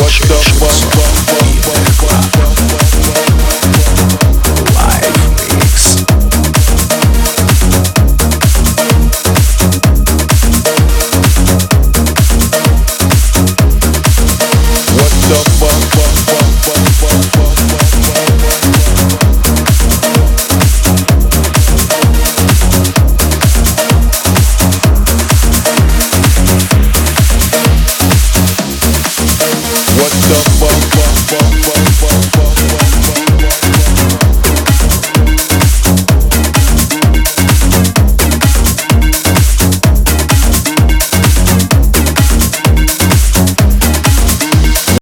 Watch the bus, bus, bus, bus, bus, bus, bus, bus.